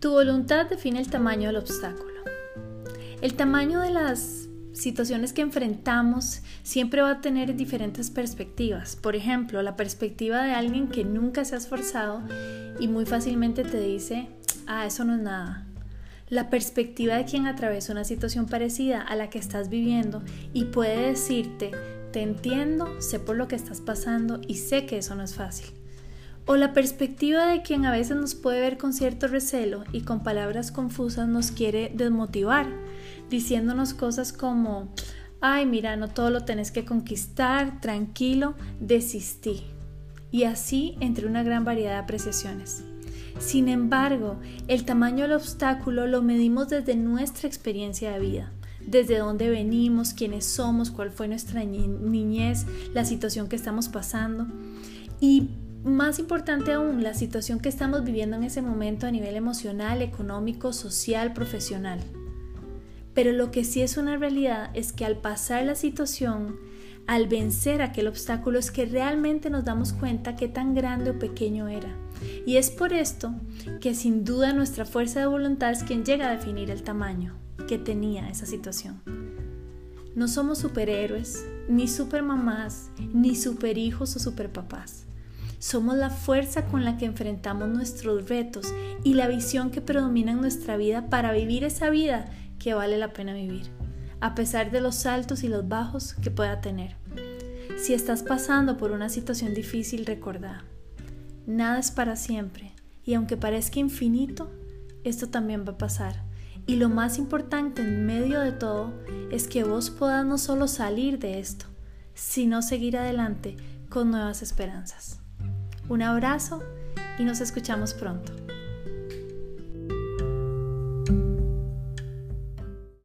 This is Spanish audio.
Tu voluntad define el tamaño del obstáculo. El tamaño de las situaciones que enfrentamos siempre va a tener diferentes perspectivas. Por ejemplo, la perspectiva de alguien que nunca se ha esforzado y muy fácilmente te dice, ah, eso no es nada. La perspectiva de quien atraviesa una situación parecida a la que estás viviendo y puede decirte, te entiendo, sé por lo que estás pasando y sé que eso no es fácil o la perspectiva de quien a veces nos puede ver con cierto recelo y con palabras confusas nos quiere desmotivar, diciéndonos cosas como, ay, mira, no todo lo tenés que conquistar, tranquilo, desistí. Y así entre una gran variedad de apreciaciones. Sin embargo, el tamaño del obstáculo lo medimos desde nuestra experiencia de vida, desde dónde venimos, quiénes somos, cuál fue nuestra niñez, la situación que estamos pasando. Y más importante aún, la situación que estamos viviendo en ese momento a nivel emocional, económico, social, profesional. Pero lo que sí es una realidad es que al pasar la situación, al vencer aquel obstáculo, es que realmente nos damos cuenta qué tan grande o pequeño era. Y es por esto que sin duda nuestra fuerza de voluntad es quien llega a definir el tamaño que tenía esa situación. No somos superhéroes, ni supermamás, ni superhijos o superpapás. Somos la fuerza con la que enfrentamos nuestros retos y la visión que predomina en nuestra vida para vivir esa vida que vale la pena vivir, a pesar de los altos y los bajos que pueda tener. Si estás pasando por una situación difícil, recordá, nada es para siempre y aunque parezca infinito, esto también va a pasar. Y lo más importante en medio de todo es que vos puedas no solo salir de esto, sino seguir adelante con nuevas esperanzas. Un abrazo y nos escuchamos pronto.